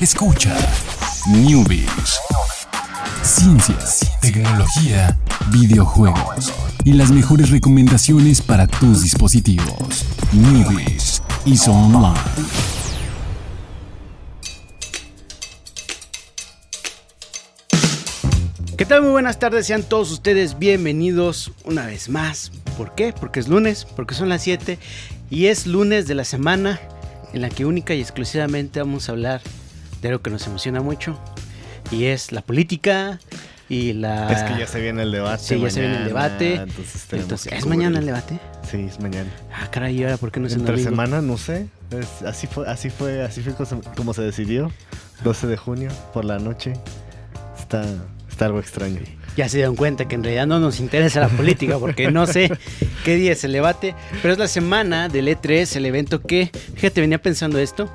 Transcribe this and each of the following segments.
Escucha Newbies. Ciencias, tecnología, videojuegos y las mejores recomendaciones para tus dispositivos. Newbies y Online. ¿Qué tal? Muy buenas tardes, sean todos ustedes bienvenidos una vez más. ¿Por qué? Porque es lunes, porque son las 7 y es lunes de la semana en la que única y exclusivamente vamos a hablar de algo que nos emociona mucho y es la política y la... Es que ya se viene el debate. Sí, ya se viene el debate. Entonces, Entonces, ¿es mañana el debate? Sí, es mañana. Ah, caray, ¿y ahora por qué no es en Entre domingo? semana, no sé. Es- así fue, así fue, así fue como- se decidió. 12 de junio por la noche. Está, está algo extraño. Ya se dieron cuenta que en realidad no nos interesa la política porque no sé qué día es el debate, pero es la semana del E3, el evento que, fíjate, venía pensando esto.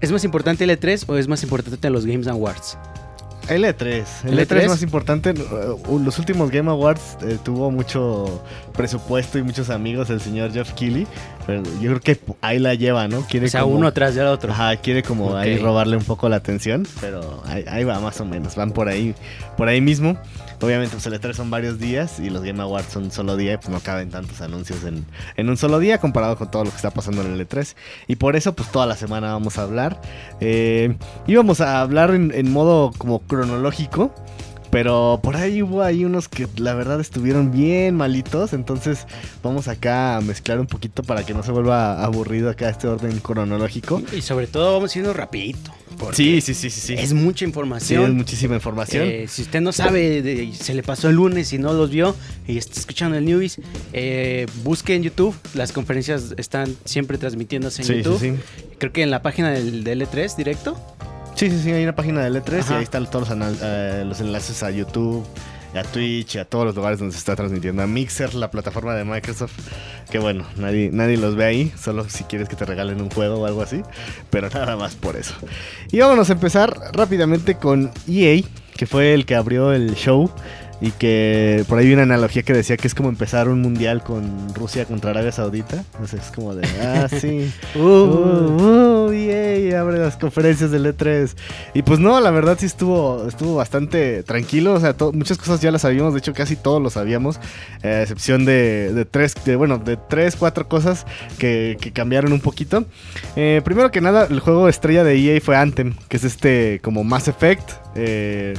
¿Es más importante el E3 o es más importante los Games Awards? El E3. El ¿El E3 E3? es más importante. Uh, Los últimos Game Awards eh, tuvo mucho presupuesto y muchos amigos el señor Jeff Keighley. Pero yo creo que ahí la lleva, ¿no? Quiere O sea, como- uno tras del otro. Ajá, quiere como ahí robarle un poco la atención, pero ahí, ahí va más o menos, van por ahí, por ahí mismo. Obviamente pues el E3 son varios días y los Game Awards son un solo día y pues no caben tantos anuncios en, en un solo día comparado con todo lo que está pasando en el E3. Y por eso pues toda la semana vamos a hablar. Eh, íbamos a hablar en, en modo como cronológico. Pero por ahí hubo ahí unos que la verdad estuvieron bien malitos. Entonces vamos acá a mezclar un poquito para que no se vuelva aburrido acá este orden cronológico. Y sobre todo vamos yendo rapidito. Sí, sí, sí, sí, sí. Es mucha Sí, información. es muchísima información. Eh, si usted no sabe, de- se le pasó el lunes y no los vio y está escuchando el Newbies, eh, busque en YouTube. Las conferencias están siempre transmitiéndose en sí, sí, YouTube. sí. Creo que en la página del, del E3 directo. Sí, sí, sí, hay una página de L3 y ahí están todos los, eh, los enlaces a YouTube, a Twitch, y a todos los lugares donde se está transmitiendo. A Mixer, la plataforma de Microsoft. Que bueno, nadie, nadie los ve ahí, solo si quieres que te regalen un juego o algo así. Pero nada más por eso. Y vámonos a empezar rápidamente con EA, que fue el que abrió el show. Y que por ahí hay una analogía que decía que es como empezar un mundial con Rusia contra Arabia Saudita. Entonces es como de, ah, sí. Uh, Uh, uh, yay, abre las conferencias del E3. Y pues no, la verdad sí estuvo, estuvo bastante tranquilo. O sea, muchas cosas ya las sabíamos. De hecho, casi todos lo sabíamos. eh, a excepción de, de tres, de, bueno, de tres, cuatro cosas que, que cambiaron un poquito. Eh, primero que nada, el juego estrella de EA fue Anthem, que es este como Mass Effect. eh,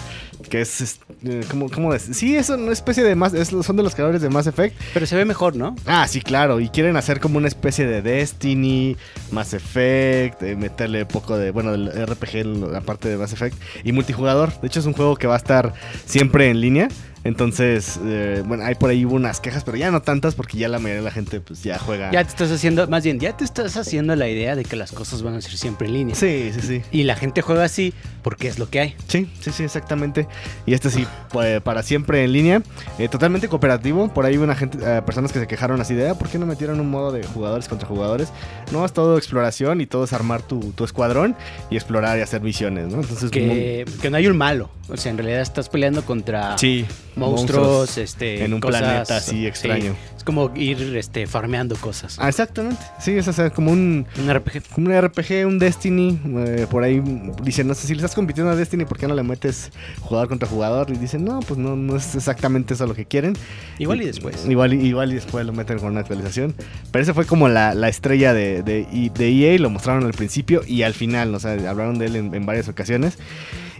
que es, es, eh, ¿cómo, cómo es? Sí, es una especie de Mass, es- son de los creadores de Mass Effect. pero se ve mejor, ¿no? Ah, sí, claro. Y quieren hacer como una especie de Destiny, Mass Effect, eh, meterle poco de, bueno, del RPG, la parte de Mass Effect, y multijugador. De hecho, es un juego que va a estar siempre en línea. Entonces, eh, bueno, hay por ahí unas quejas, pero ya no tantas porque ya la mayoría de la gente pues ya juega. Ya te estás haciendo, más bien, ya te estás haciendo la idea de que las cosas van a ser siempre en línea. Sí, sí, sí. Y la gente juega así porque es lo que hay. Sí, sí, sí, exactamente. Y este sí, pues, para siempre en línea. Eh, totalmente cooperativo. Por ahí hubo una gente, eh, personas que se quejaron así de, ah, ¿por qué no metieron un modo de jugadores contra jugadores? No, es todo exploración y todo es armar tu, tu escuadrón y explorar y hacer misiones, ¿no? Entonces, Que, que no hay un malo. O sea, en realidad estás peleando contra sí, monstruos, este, en un cosas- planeta así sí. extraño. Es como ir este, farmeando cosas. Ah, exactamente. Sí, es o sea, como un, Un RPG. como un RPG, un Destiny. eh, por ahí dicen, no sé si le estás compitiendo a Destiny, ¿por qué no le metes jugador contra jugador? Y dicen, no, pues no, no es exactamente eso lo que quieren. Igual y después. Igual, y- igual y después lo meten con una actualización. Pero ese fue como la, la estrella de, de, y- de EA, lo mostraron al principio y al final, o sea, hablaron de él en, en varias ocasiones.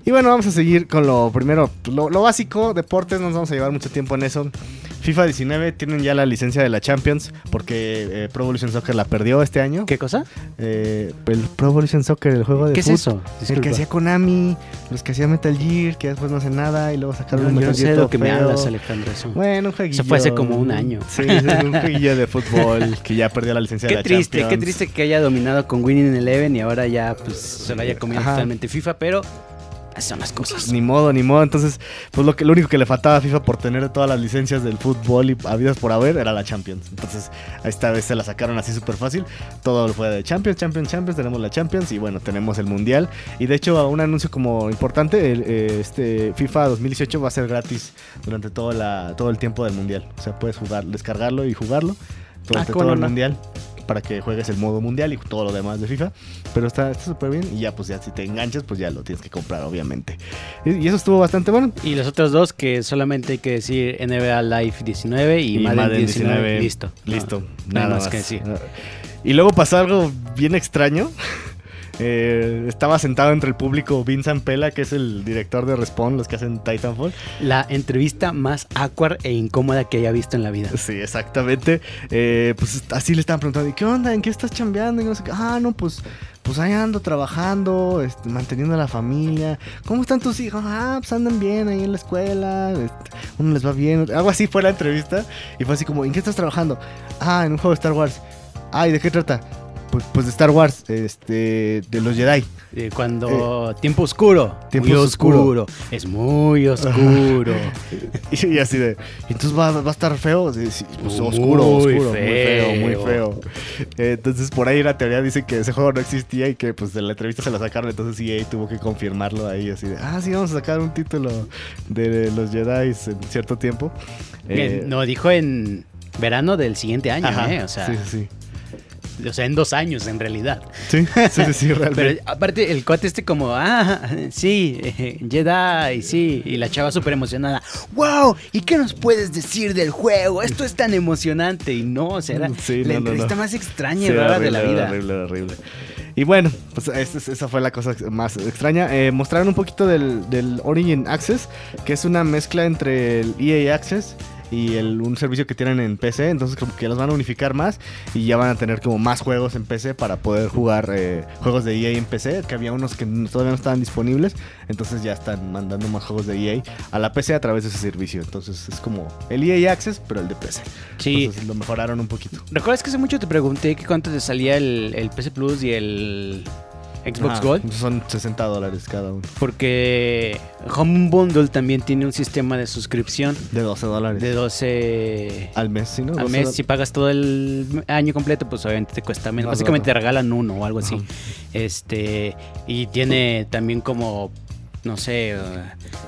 Y bueno, vamos a seguir con lo primero, lo, lo básico, deportes, no nos vamos a llevar mucho tiempo en eso. FIFA 19 tienen ya la licencia de la Champions porque eh, Pro Evolution Soccer la perdió este año. ¿Qué cosa? Eh, el Pro Evolution Soccer, el juego de ¿Qué es fut, eso? El Disculpa. que hacía Konami, los que hacía Metal Gear, que después no hace nada y luego sacaron No, un yo no Metal sé Gear de lo que me feo. hablas, Alejandro. Eso. Bueno, un jueguillo. Eso fue hace como un año. Sí, es un jueguillo de fútbol que ya perdió la licencia de Qué la triste, qué Champions. triste que haya dominado con Winning Eleven y ahora ya pues se lo haya comido Ajá. totalmente FIFA, pero así son las cosas. Ni modo, ni modo. Entonces, pues lo, que, lo único que le faltaba a FIFA por tener todas las licencias del fútbol y habidas por haber era la Champions. Entonces, esta vez se la sacaron así súper fácil. Todo fue de Champions, Champions, Champions. Tenemos la Champions y bueno, tenemos el Mundial. Y de hecho, un anuncio como importante: el, eh, este FIFA 2018 va a ser gratis durante todo, la, todo el tiempo del Mundial. O sea, puedes jugar, descargarlo y jugarlo durante Ah, ¿cómo todo el? Mundial. Para que juegues el modo mundial y todo lo demás de FIFA. Pero está súper bien y ya pues ya si te enganchas pues ya lo tienes que comprar obviamente. Y, y eso estuvo bastante bueno. Y los otros dos que solamente hay que decir NBA Live 19 y, Madden, 19, listo. Listo, No, nada más más. que decir. Y luego pasó algo bien extraño. Eh, estaba sentado entre el público Vincent Pela, que es el director de Respawn, los que hacen Titanfall. La entrevista más awkward e incómoda que haya visto en la vida. Sí, exactamente. Eh, pues así le estaban preguntando, ¿y qué onda? ¿En qué estás chambeando? Y no sé qué. Ah, no, pues, pues ahí ando trabajando, este, manteniendo a la familia. ¿Cómo están tus hijos? Ah, pues andan bien ahí en la escuela. este, uno les va bien. Algo así fue la entrevista. Y fue así como, ¿en qué estás trabajando? Ah, en un juego de Star Wars. Ah, ¿y de qué trata? Pues, pues de Star Wars, este, de los Jedi. Eh, Cuando tiempo oscuro, Tiempo muy oscuro. oscuro. es muy oscuro. Y, y así de, entonces va, va a estar feo. Pues, oscuro, oscuro, muy feo, muy feo. Eh, entonces por ahí la teoría dice que ese juego no existía y que pues de la entrevista se la sacaron. Entonces EA tuvo que confirmarlo ahí, así de, ah, sí, vamos a sacar un título de los Jedi en cierto tiempo. Eh, no, dijo en verano del siguiente año, ajá, ¿eh? O sea, sí, sí, o sea, en dos años en realidad. sí. Sí, sí, sí, realmente. Pero aparte, el cuate este como, ah, sí, eh, Jedi, sí. Y la chava súper emocionada. ¡Wow! ¿Y qué nos puedes decir del juego? Esto es tan emocionante. Y no, o sea, era Sí, la no, entrevista no. más extraña y rara de la vida. Horrible, horrible. Y bueno, pues esa, es- esa fue la cosa más extraña. Eh, mostraron un poquito del, del Origin Access, que es una mezcla entre el EA Access y el, un servicio que tienen en PC. Entonces como que los van a unificar más y ya van a tener como más juegos en PC para poder jugar eh, juegos de EA en PC, que había unos que todavía no estaban disponibles. Entonces ya están mandando más juegos de EA a la PC a través de ese servicio. Entonces es como el EA Access, pero el de PC. Sí. Entonces lo mejoraron un poquito. ¿Recuerdas que hace mucho te pregunté que cuánto te salía el, el PC Plus y el Xbox Gold? Son 60 dólares cada uno. Porque Home Bundle también tiene un sistema de suscripción De 12 dólares. de 12 Al mes, ¿sí, no? al 12 mes. Si pagas todo el año completo, pues obviamente te cuesta menos. Básicamente te regalan uno o algo así. Este, y tiene también como no sé,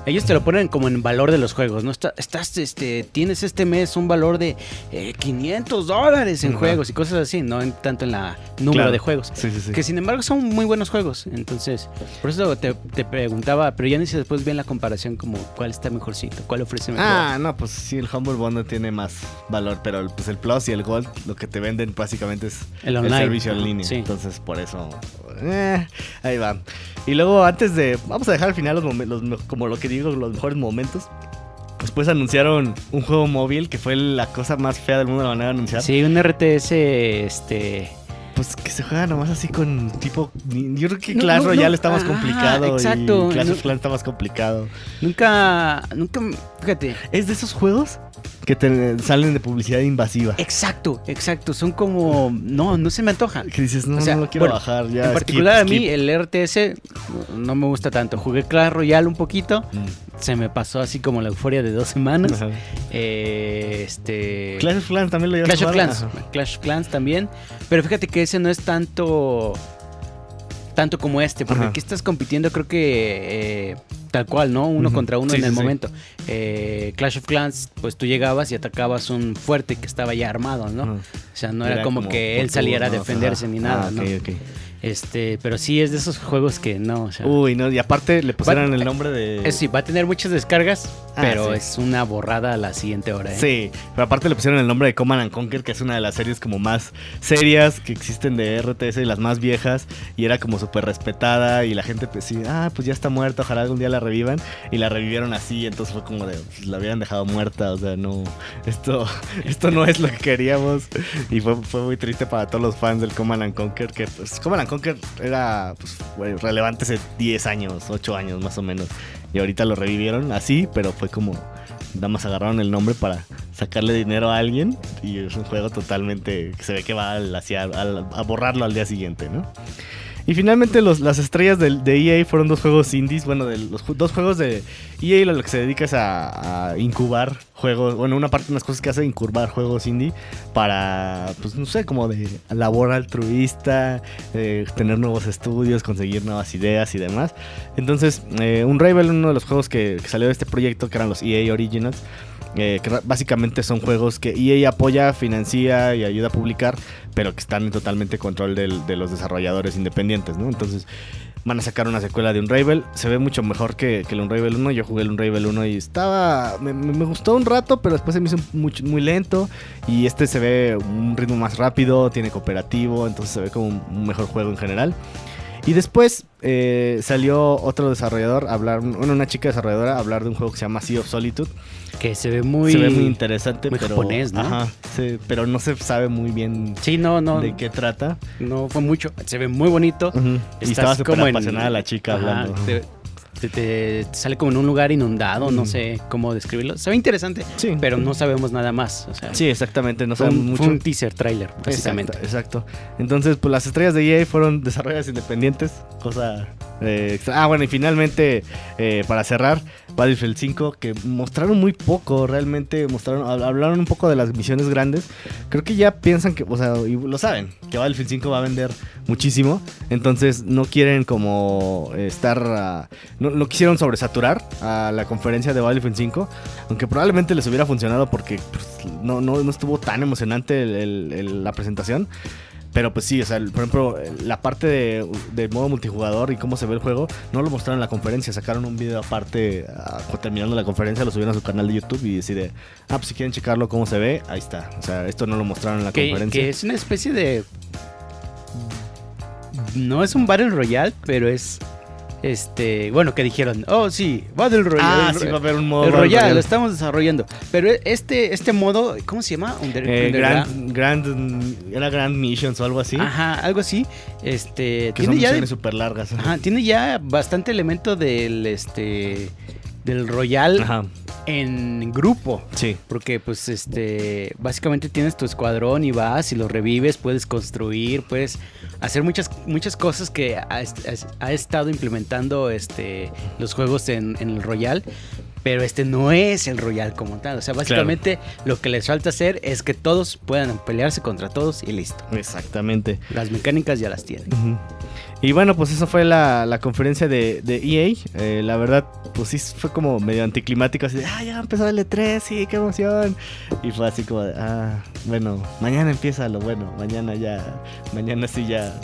ellos te lo ponen como en valor de los juegos, ¿no? Está- estás, este, tienes este mes un valor de eh, 500 dólares en juegos y cosas así, no en, tanto en la número Claro. de juegos. Sí, sí, sí. Que sin embargo son muy buenos juegos. Entonces, por eso te, te preguntaba, pero ya ni si después bien la comparación como cuál está mejorcito, cuál ofrece mejor. Ah, no, pues sí, el Humble Bundle tiene más valor, pero el- pues el Plus y el Gold lo que te venden básicamente es El el, online. servicio en línea. Entonces, por eso, eh, ahí va. Y luego, antes de, vamos a dejar al los, como lo que digo, los mejores momentos. Después anunciaron un juego móvil que fue la cosa más fea del mundo, la manera de anunciar. Sí, un RTS, este... Pues que se juega nomás así con tipo. Yo creo que Clash no, Royale está más Ah, complicado. exacto. Y Clash of Clans está más complicado. Nunca, nunca, fíjate. Es de esos juegos que te salen de publicidad invasiva. Exacto, exacto. Son como, no, no se me antoja. Que dices, no, O sea, no lo quiero bueno, bajar. Ya, en skip, particular a mí el RTS no me gusta tanto. Jugué Clash Royale un poquito, Mm. Se me pasó así como la euforia de dos semanas. Eh, este Clash of Clans también lo Clash of? Clans, Ajá. Clash of Clans también, pero fíjate que ese no es tanto tanto como este, porque Ajá. aquí estás compitiendo creo que eh, tal cual, ¿no? Uno contra uno Sí, en el sí. momento. Eh, Clash of Clans, pues tú llegabas y atacabas un fuerte que estaba ya armado, ¿no? O sea, no era, como, que él saliera a defenderse ni nada, Ah, ¿no? ok, ok. Este, pero sí es de esos juegos que no, o sea, Uy, no, y aparte le pusieron Va- el nombre de. es, sí, va a tener muchas descargas, Ah, pero sí. es una borrada a la siguiente hora, ¿eh? Sí, pero aparte le pusieron el nombre de Command and Conquer, que es una de las series como más serias que existen de RTS y las más viejas. Y era como súper respetada. Y la gente pues sí, ah, pues ya está muerta, ojalá algún día la revivan. Y la revivieron así, entonces fue como de, pues, la habían dejado muerta. O sea, no, esto, esto no es lo que queríamos. Y fue, fue muy triste para todos los fans del Command and Conquer, que pues Command and Conquer era pues, relevante hace 10 años, 8 años más o menos. Y ahorita lo revivieron así, pero fue como nada más agarraron el nombre para sacarle dinero a alguien y es un juego totalmente que se ve que va al- a borrarlo al día siguiente, ¿no? Y finalmente los- las estrellas de, EA fueron dos juegos indies, bueno, los dos juegos de EA lo que se dedica es a, a incubar juegos, bueno, una parte de las cosas que hace incubar juegos indie para, pues no sé, como de labor altruista, eh, tener nuevos estudios, conseguir nuevas ideas y demás. Entonces, eh, un Unravel, uno de los juegos que salió de este proyecto, que eran los EA Originals, eh, que básicamente son juegos que EA apoya, financia y ayuda a publicar, pero que están en totalmente control del, de los desarrolladores independientes, ¿no? Entonces van a sacar una secuela de Unravel. Se ve mucho mejor que, que el Unravel 1. Yo jugué el Unravel 1 y estaba. Me, gustó un rato, pero después se me hizo muy, muy, lento. Y este se ve un ritmo más rápido, tiene cooperativo, entonces se ve como un mejor juego en general. Y después eh, salió otro desarrollador a hablar, bueno, una chica desarrolladora a hablar de un juego que se llama Sea of Solitude. Que se ve muy, se ve muy interesante, muy pero, japonés, ¿no? Ajá, sí, pero no se sabe muy bien sí, no, no, de qué trata. No fue mucho, se ve muy bonito. Uh -huh. Y estaba súper apasionada en, la chica ajá, hablando. Te, te, te, sale como en un lugar inundado, mm. no sé cómo describirlo. Se ve interesante, sí. pero no sabemos nada más. O sea, sí, exactamente, no sabemos un, mucho. Fue un teaser trailer, básicamente. Exacto, exacto. Entonces, pues las estrellas de EA fueron desarrolladores independientes, cosa eh, ah, bueno, y finalmente, eh, para cerrar, Battlefield 5, que mostraron muy poco, realmente mostraron, hablaron un poco de las misiones grandes. Creo que ya piensan que, o sea, y lo saben, que Battlefield 5 va a vender muchísimo. Entonces no quieren como estar, uh, no, no, quisieron sobresaturar a la conferencia de Battlefield 5, aunque probablemente les hubiera funcionado porque pues, no, no, no, estuvo tan emocionante el, el, el, la presentación. Pero pues sí, o sea, por ejemplo, la parte de, de, modo multijugador y cómo se ve el juego, no lo mostraron en la conferencia, sacaron un video aparte uh, terminando la conferencia, lo subieron a su canal de YouTube y decide, ah, pues si quieren checarlo cómo se ve, ahí está. O sea, esto no lo mostraron en la que, conferencia. Que es una especie de... No es un Battle Royale, pero es... Este, bueno, que dijeron, oh sí, Battle Royale. Ah, sí va a haber un modo el Royale, Royale. lo estamos desarrollando. Pero este, este modo, ¿cómo se llama? Under, Eh. Grand, Grand, era Grand Missions o algo así. Ajá, algo así. Este, que son tiene ya, misiones súper largas. ajá, tiene ya bastante elemento del, este, del Royal Ajá, en grupo. sí. Porque pues este básicamente tienes tu escuadrón y vas y lo revives, puedes construir, puedes hacer muchas muchas cosas que ha, ha estado implementando este los juegos en, en, el Royal. Pero este no es el Royal como tal. O sea, básicamente claro. lo que les falta hacer es que todos puedan pelearse contra todos y listo. Exactamente. Las mecánicas ya las tienen. Uh -huh. Y bueno, pues eso fue la, la conferencia de, de EA. Eh, la verdad, pues sí fue como medio anticlimático. Así de, ah, ya empezó el E3, sí, qué emoción. Y fue así como de, ah, bueno, mañana empieza lo bueno. Mañana ya, mañana sí ya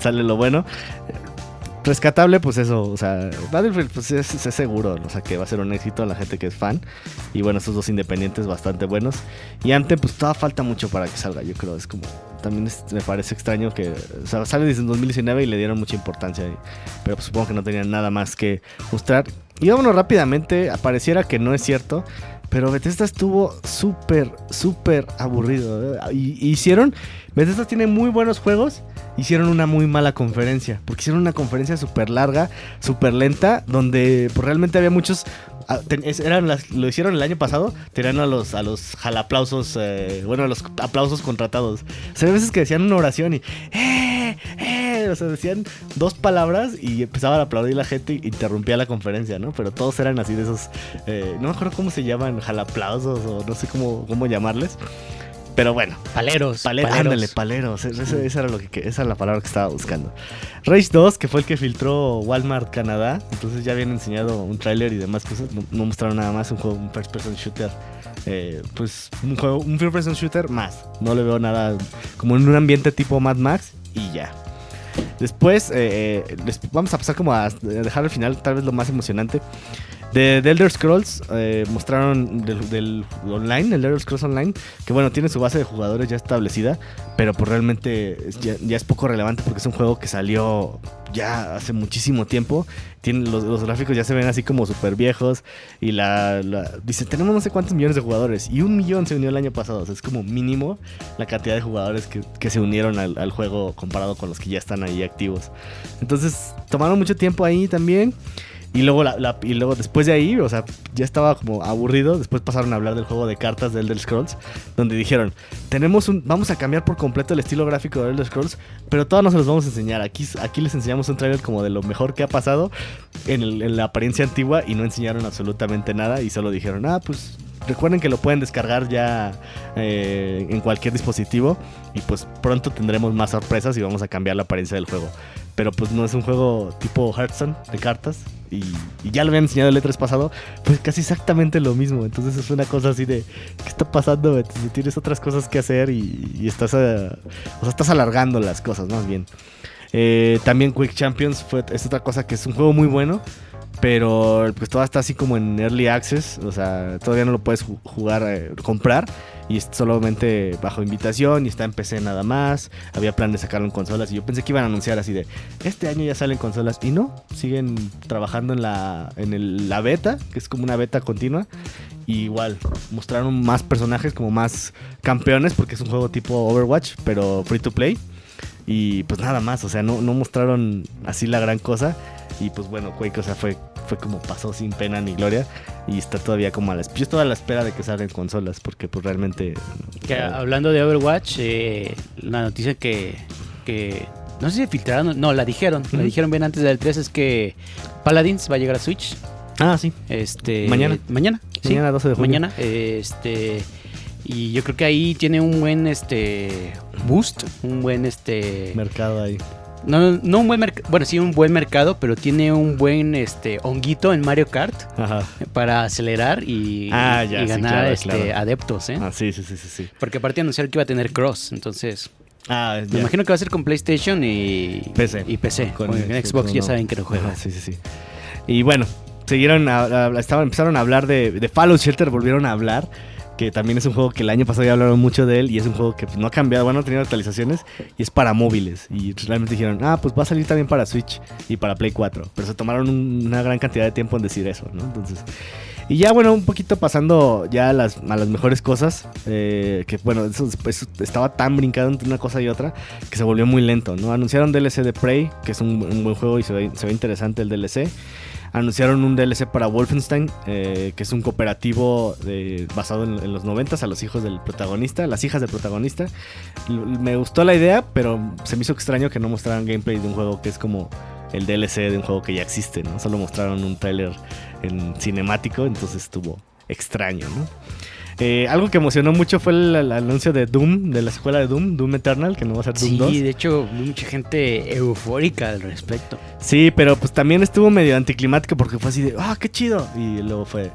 sale lo bueno. Rescatable, pues eso, o sea, Battlefield pues es, es, seguro, o sea, que va a ser un éxito a la gente que es fan. Y bueno, estos dos independientes bastante buenos. Y antes, pues todavía falta mucho para que salga, yo creo, es como también es, me parece extraño que o sea, sale desde 2019 y le dieron mucha importancia. Pero pues, supongo que no tenían nada más que mostrar. Y vámonos rápidamente, apareciera que no es cierto. Pero Bethesda estuvo súper, súper aburrido. ¿eh? Hicieron. Bethesda tiene muy buenos juegos. Hicieron una muy mala conferencia. Porque hicieron una conferencia súper larga, súper lenta. Donde pues, realmente había muchos ah, eran las, lo hicieron el año pasado, tenían a los, a los jalaplausos, eh, bueno, a los aplausos contratados. O sea, hay veces que decían una oración y, ¡eh! ¡eh! O sea, decían dos palabras y empezaban a aplaudir la gente y interrumpía la conferencia, ¿no? Pero todos eran así de esos, eh, no me acuerdo cómo se llaman, jalaplausos o no sé cómo, cómo llamarles. Pero bueno. Paleros. Paleros. Ándale, paleros. Esa, esa, era lo que, esa era la palabra que estaba buscando. Rage 2, que fue el que filtró Walmart Canadá. Entonces ya habían enseñado un tráiler y demás cosas. No, no, mostraron nada más. Un juego, un first person shooter. Eh, pues un juego, un first person shooter más. No le veo nada como en un ambiente tipo Mad Max y ya. Después, eh, les, vamos a pasar como a dejar al final tal vez lo más emocionante. De, de Elder Scrolls eh, mostraron del, del, online, el Elder Scrolls Online, que bueno, tiene su base de jugadores ya establecida, pero pues realmente ya, ya, es poco relevante porque es un juego que salió ya hace muchísimo tiempo. Tiene, los, los gráficos ya se ven así como súper viejos y la, la, dice, tenemos no sé cuántos millones de jugadores y un millón se unió el año pasado, o sea, es como mínimo la cantidad de jugadores que, que se unieron al, al juego comparado con los que ya están ahí activos. Entonces, tomaron mucho tiempo ahí también. Y luego, la, la, y luego después de ahí, o sea, ya estaba como aburrido. Después pasaron a hablar del juego de cartas de Elder Scrolls, donde dijeron, tenemos un, vamos a cambiar por completo el estilo gráfico de Elder Scrolls, pero todos no se los vamos a enseñar. Aquí, aquí les enseñamos un trailer como de lo mejor que ha pasado en, el, la apariencia antigua y no enseñaron absolutamente nada y solo dijeron, ah, pues recuerden que lo pueden descargar ya eh, en cualquier dispositivo y pues pronto tendremos más sorpresas y vamos a cambiar la apariencia del juego. Pero pues no es un juego tipo Hearthstone de cartas. Y, ya lo habían enseñado el E3 pasado, pues casi exactamente lo mismo. Entonces es una cosa así de, ¿qué está pasando? Entonces, tienes otras cosas que hacer y, y estás, o sea, estás alargando las cosas, más bien. Eh, también Quick Champions fue, es otra cosa que es un juego muy bueno, pero pues todavía está así como en Early Access, o sea, todavía no lo puedes ju- jugar, eh, comprar, y solamente bajo invitación y está en PC nada más. Había plan de sacarlo en consolas y yo pensé que iban a anunciar así de, este año ya salen consolas, y no, siguen trabajando en la, en la beta, que es como una beta continua. Y igual, mostraron más personajes, como más campeones, porque es un juego tipo Overwatch, pero free to play. Y pues nada más, o sea, no, no mostraron así la gran cosa. Y pues bueno, Quake, o sea, fue, fue como pasó sin pena ni gloria. Y está todavía como a la espera. Yo estoy a la espera de que salgan consolas, porque pues realmente. Que, eh, hablando de Overwatch, eh, la noticia que, que no sé si filtraron, no, la dijeron, la dijeron bien antes del 3 es que Paladins va a llegar a Switch. Ah, sí. Este, Mañana. Mañana, sí. Mañana 12 de junio. Mañana, este y yo creo que ahí tiene un buen este boost, un buen este Mercado ahí. no, no un buen mercado, bueno, sí un buen mercado, pero tiene un buen este honguito en Mario Kart Ajá. para acelerar y, Ah, ya, y sí, ganar claro, este claro. adeptos, ¿eh? Ah, sí, sí, sí, sí. sí. Porque aparte anunciaron que iba a tener cross, entonces Ah, me imagino que va a ser con PlayStation y PC. Y PC. Con Con, Xbox, ya saben que no juega. Ajá, sí, sí, sí. Y bueno, siguieron, a- a- estaban, empezaron a hablar de, de Fallout Shelter, volvieron a hablar. Que también es un juego que el año pasado ya hablaron mucho de él. Y es un juego que pues, no ha cambiado, bueno, no ha tenido actualizaciones. Y es para móviles. Y realmente dijeron, ah, pues va a salir también para Switch y para Play 4. Pero se tomaron un- una gran cantidad de tiempo en decir eso, ¿no? Entonces. Y ya, bueno, un poquito pasando ya a las, a las mejores cosas. eh, que bueno, eso, eso estaba tan brincado entre una cosa y otra que se volvió muy lento, ¿no? Anunciaron DLC de Prey, que es un, un buen juego y se ve, se ve interesante el DLC. Anunciaron un DLC para Wolfenstein, eh, que es un cooperativo basado en, los 90 a los hijos del protagonista, las hijas del protagonista. Me gustó la idea, pero se me hizo extraño que no mostraran gameplay de un juego que es como el DLC de un juego que ya existe, ¿no? Solo mostraron un tráiler en cinemático, entonces estuvo extraño, ¿no? Eh, algo que emocionó mucho fue el, el anuncio de Doom, de la escuela de Doom, Doom Eternal, que no va a ser Doom Sí, 2. de hecho, mucha gente eufórica al respecto. Sí, pero pues también estuvo medio anticlimático porque fue así de, ah, qué chido. Y luego fue,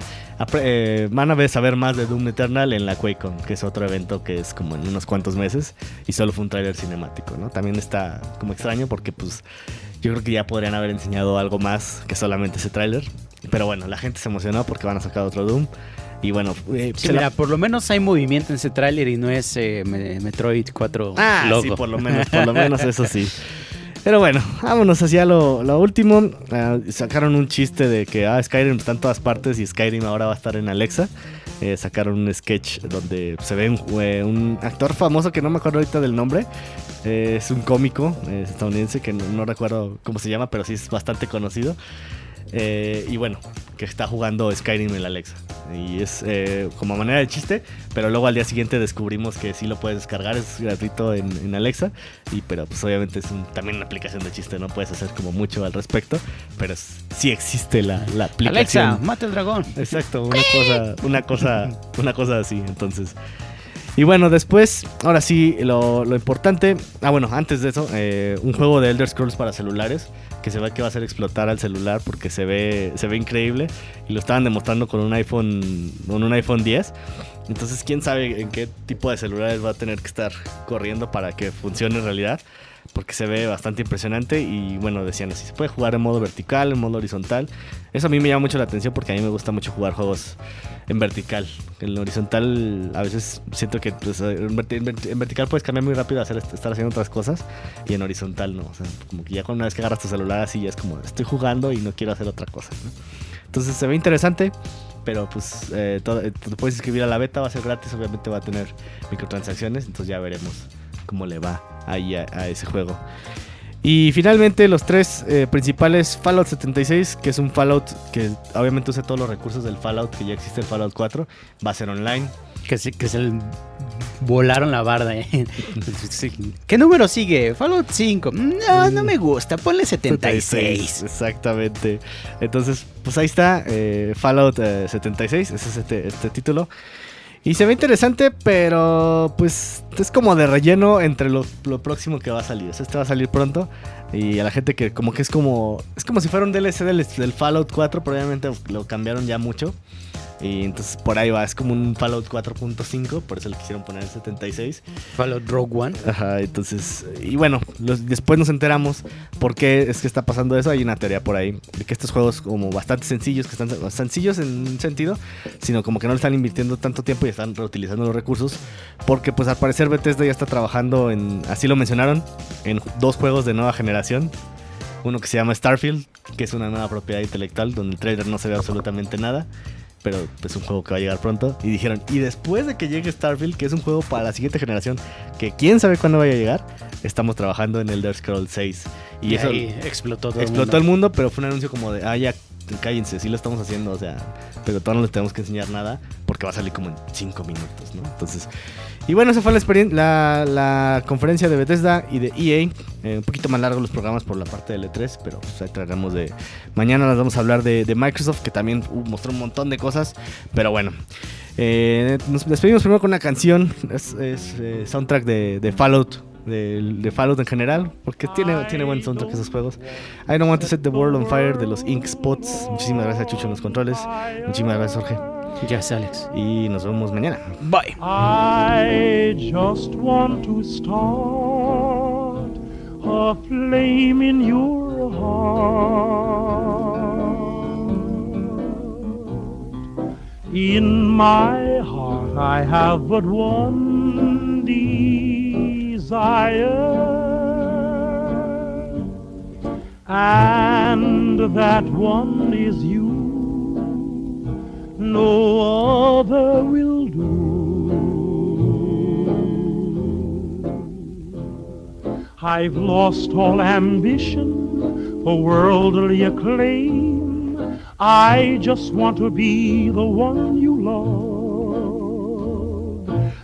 eh, van a ver saber más de Doom Eternal en la QuakeCon, que es otro evento que es como en unos cuantos meses y solo fue un tráiler cinemático, ¿no? También está como extraño porque pues yo creo que ya podrían haber enseñado algo más que solamente ese tráiler. Pero bueno, la gente se emocionó porque van a sacar otro Doom. Y bueno, eh, Sí, se la- mira, por lo menos hay movimiento en ese tráiler y no es eh, Me- Metroid 4 Ah, logo. sí, por lo menos, por lo menos eso sí. Pero bueno, vámonos hacia lo, lo último. Ah, sacaron un chiste de que ah, Skyrim está en todas partes y Skyrim ahora va a estar en Alexa. Eh, sacaron un sketch donde se ve un, un actor famoso que no me acuerdo ahorita del nombre. Eh, es un cómico eh, estadounidense que no, no recuerdo cómo se llama, pero sí es bastante conocido. Eh, y bueno, que está jugando Skyrim en la Alexa. Y es eh, como manera de chiste, pero luego al día siguiente descubrimos que sí lo puedes descargar, es gratuito en, en Alexa. Y pero pues obviamente es un- también una aplicación de chiste, no puedes hacer como mucho al respecto, pero es- sí existe la, la aplicación. Alexa, mata el dragón. Exacto, una cosa, una cosa, una cosa así, entonces. Y bueno, después, ahora sí, lo, lo importante. Ah, bueno, antes de eso, eh, un juego de Elder Scrolls para celulares que se ve que va a hacer explotar al celular porque se ve, se ve increíble y lo estaban demostrando con un iPhone, con un iPhone 10. Entonces, quién sabe en qué tipo de celulares va a tener que estar corriendo para que funcione en realidad. Porque se ve bastante impresionante y bueno, decían así, se puede jugar en modo vertical, en modo horizontal. Eso a mí me llama mucho la atención porque a mí me gusta mucho jugar juegos en vertical. En horizontal a veces siento que pues, en, verti- en verti- en vertical puedes cambiar muy rápido, hacer, estar haciendo otras cosas y en horizontal no. O sea, como que ya una vez que agarras tu celular así ya es como estoy jugando y no quiero hacer otra cosa. ¿no? Entonces se ve interesante. Pero pues eh, eh, puedes inscribir a la beta, va a ser gratis, obviamente va a tener microtransacciones, entonces ya veremos cómo le va ahí a, a ese juego. Y finalmente los tres eh, principales, Fallout 76, que es un Fallout que obviamente usa todos los recursos del Fallout que ya existe el Fallout 4, va a ser online. Que se, que se le volaron la barda. ¿eh? Sí. ¿Qué número sigue? Fallout 5. No, no me gusta. Ponle 76. Exactamente. Entonces, pues ahí está, eh, Fallout eh, 76, ese es este, este título. Y se ve interesante, pero pues es como de relleno entre lo, lo próximo que va a salir. O sea, este va a salir pronto. Y a la gente que como que es como... Es como si fuera un DLC del, del Fallout 4, probablemente lo cambiaron ya mucho. Y entonces por ahí va, es como un Fallout 4.5, por eso le quisieron poner el 76. Fallout Rogue One. Ajá, entonces, y bueno, los- después nos enteramos por qué es que está pasando eso. Hay una teoría por ahí de que estos juegos como bastante sencillos, que están sencillos en un sentido, sino como que no le están invirtiendo tanto tiempo y están reutilizando los recursos, porque pues al parecer Bethesda ya está trabajando en, así lo mencionaron, en dos juegos de nueva generación. Uno que se llama Starfield, que es una nueva propiedad intelectual, donde el trailer no se ve absolutamente nada pero es un juego que va a llegar pronto. Y dijeron, y después de que llegue Starfield, que es un juego para la siguiente generación, que quién sabe cuándo vaya a llegar, estamos trabajando en Elder Scrolls 6. Y, Y, eso ahí explotó todo explotó el el mundo. mundo, pero fue un anuncio como de, ah, ya, cállense, sí lo estamos haciendo, o sea, pero todavía no les tenemos que enseñar nada, porque va a salir como en 5 minutos, ¿no? Entonces, y bueno, esa fue la, la, la conferencia de Bethesda y de EA. Eh, un poquito más largo los programas por la parte del E3, pero pues, traeremos de... Mañana les vamos a hablar de, Microsoft, que también uh, mostró un montón de cosas, pero bueno. Eh, nos despedimos primero con una canción, es, es, eh, soundtrack de Fallout, de, de Fallout en general, porque tiene, tiene buen soundtrack esos juegos. I Don't Want to Set the World on Fire de los Ink Spots. Muchísimas gracias a Chucho en los controles. Muchísimas gracias Jorge. Es Alex. Y nos vemos mañana. Bye. I just want to start a flame in your heart. In my heart, I have but one desire, and that one is you no other will do. I've lost all ambition for worldly acclaim. I just want to be the one you love.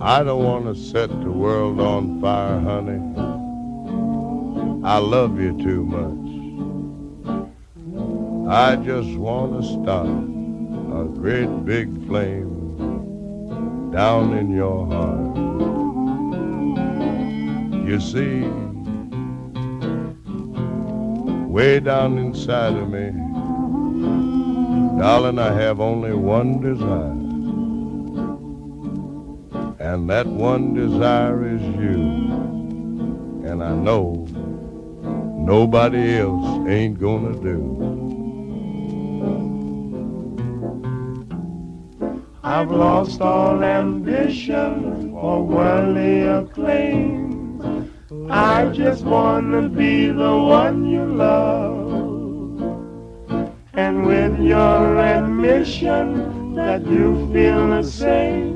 I don't want to set the world on fire, honey. I love you too much. I just want to start a great big flame down in your heart. You see, way down inside of me, darling, I have only one desire. And that one desire is you. And I know nobody else ain't gonna do. I've lost all ambition for worldly acclaim. I just wanna be the one you love. And with your admission that you feel the same,